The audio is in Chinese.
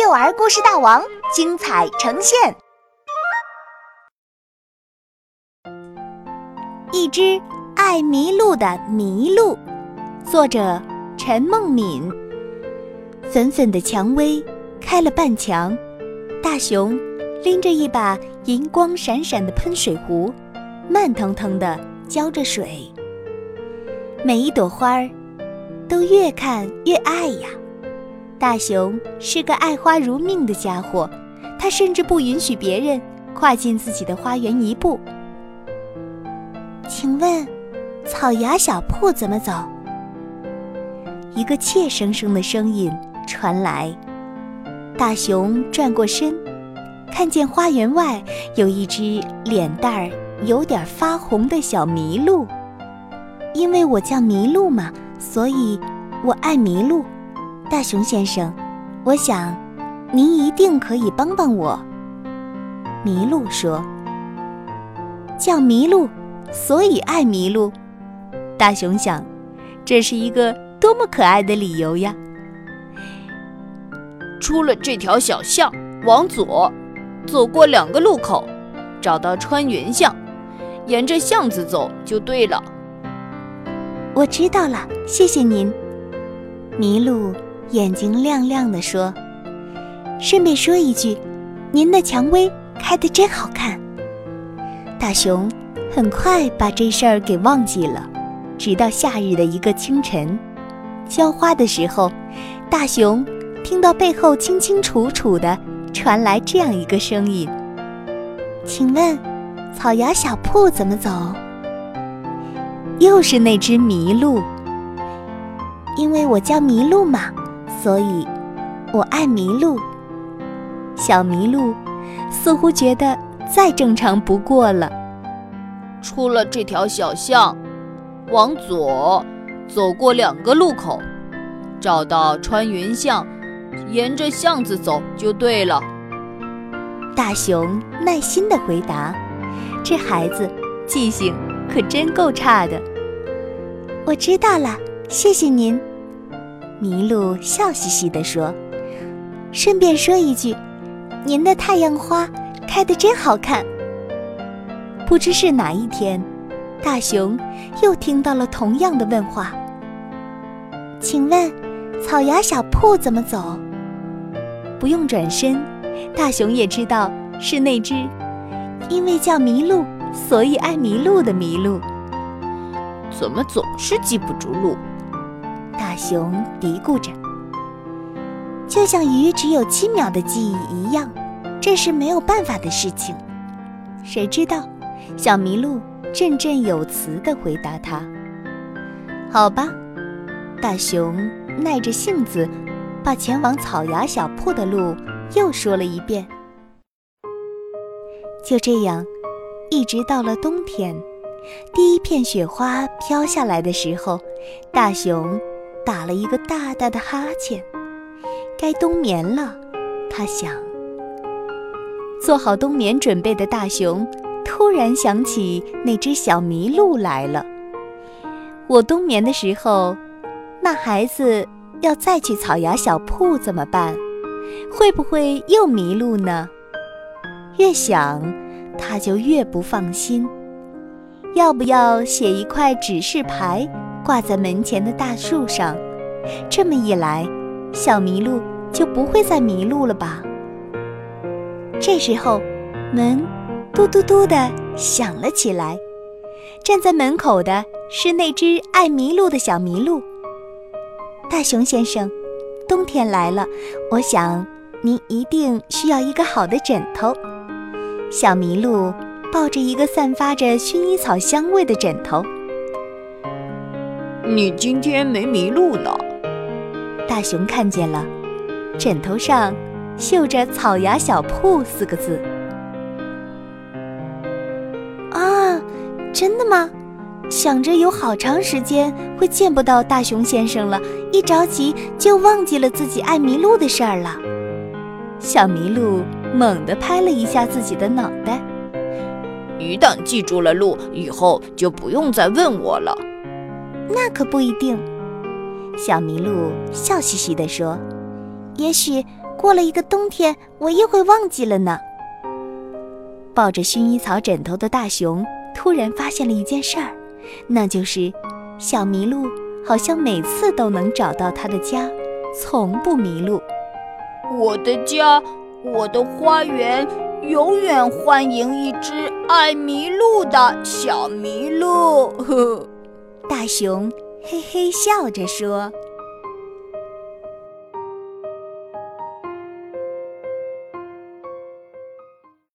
幼儿故事大王精彩呈现。一只爱迷路的麋鹿，作者陈梦敏。粉粉的蔷薇开了半墙，大熊拎着一把银光闪闪的喷水壶，慢腾腾地浇着水。每一朵花儿都越看越爱呀。大熊是个爱花如命的家伙，他甚至不允许别人跨进自己的花园一步。请问，草芽小铺怎么走？一个怯生生的声音传来。大熊转过身，看见花园外有一只脸蛋儿有点发红的小麋鹿。因为我叫麋鹿嘛，所以我爱麋鹿。大熊先生，我想您一定可以帮帮我。麋鹿说：“叫麋鹿。”所以爱麋鹿，大熊想，这是一个多么可爱的理由呀！出了这条小巷，往左，走过两个路口，找到穿云巷，沿着巷子走就对了。我知道了，谢谢您。麋鹿眼睛亮亮地说：“顺便说一句，您的蔷薇开得真好看。”大熊。很快把这事儿给忘记了，直到夏日的一个清晨，浇花的时候，大熊听到背后清清楚楚的传来这样一个声音：“请问，草芽小铺怎么走？”又是那只麋鹿。因为我叫麋鹿嘛，所以我爱麋鹿。小麋鹿似乎觉得再正常不过了。出了这条小巷，往左，走过两个路口，找到穿云巷，沿着巷子走就对了。大熊耐心地回答：“这孩子记性可真够差的。”我知道了，谢谢您。麋鹿笑嘻嘻地说：“顺便说一句，您的太阳花开得真好看。”不知是哪一天，大熊又听到了同样的问话。请问，草芽小铺怎么走？不用转身，大熊也知道是那只因为叫麋鹿，所以爱迷路的麋鹿。怎么总是记不住路？大熊嘀咕着。就像鱼只有七秒的记忆一样，这是没有办法的事情。谁知道？小麋鹿振振有词地回答他：“好吧。”大熊耐着性子，把前往草芽小铺的路又说了一遍。就这样，一直到了冬天，第一片雪花飘下来的时候，大熊打了一个大大的哈欠。该冬眠了，他想。做好冬眠准备的大熊。突然想起那只小麋鹿来了。我冬眠的时候，那孩子要再去草芽小铺怎么办？会不会又迷路呢？越想，他就越不放心。要不要写一块指示牌挂在门前的大树上？这么一来，小麋鹿就不会再迷路了吧？这时候，门。嘟嘟嘟的响了起来，站在门口的是那只爱迷路的小麋鹿。大熊先生，冬天来了，我想您一定需要一个好的枕头。小麋鹿抱着一个散发着薰衣草香味的枕头。你今天没迷路呢？大熊看见了，枕头上绣着“草芽小铺”四个字。啊真的吗？想着有好长时间会见不到大熊先生了，一着急就忘记了自己爱迷路的事儿了。小麋鹿猛地拍了一下自己的脑袋。一旦记住了路，以后就不用再问我了。那可不一定。小麋鹿笑嘻嘻地说：“也许过了一个冬天，我又会忘记了呢。抱着薰衣草枕头的大熊突然发现了一件事儿，那就是小麋鹿好像每次都能找到它的家，从不迷路。我的家，我的花园，永远欢迎一只爱迷路的小麋鹿。呵大熊嘿嘿笑着说。